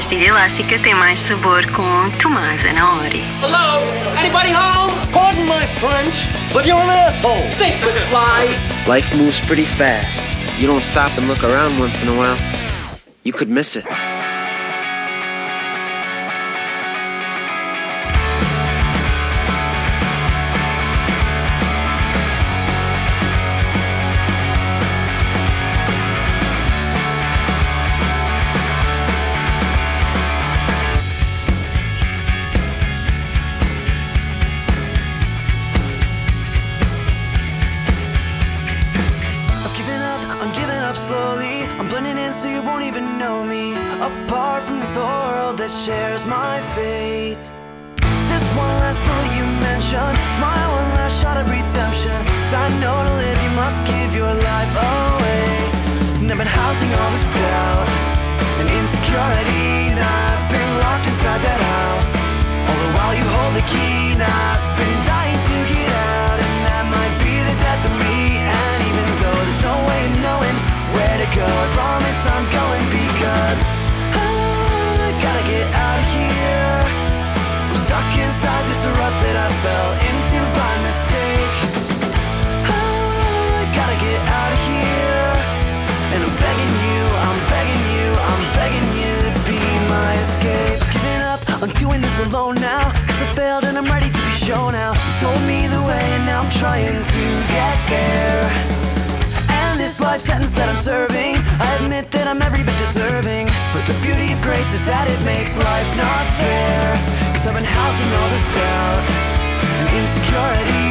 pastilha elástica tem mais sabor com Tomás Anaori. Hello? Anybody home? Pardon my French, but you're an asshole. Think with fly. Life moves pretty fast. You don't stop and look around once in a while, you could miss it. I'm giving up slowly. I'm blending in so you won't even know me. Apart from this whole world that shares my fate. This one last bullet you mentioned, it's my one last shot at redemption. Cause I know to live, you must give your life away. And I've been housing all this doubt alone now. Cause I failed and I'm ready to be shown out. Told me the way and now I'm trying to get there. And this life sentence that I'm serving, I admit that I'm every bit deserving. But the beauty of grace is that it makes life not fair. Cause I've been housing all this doubt and insecurity.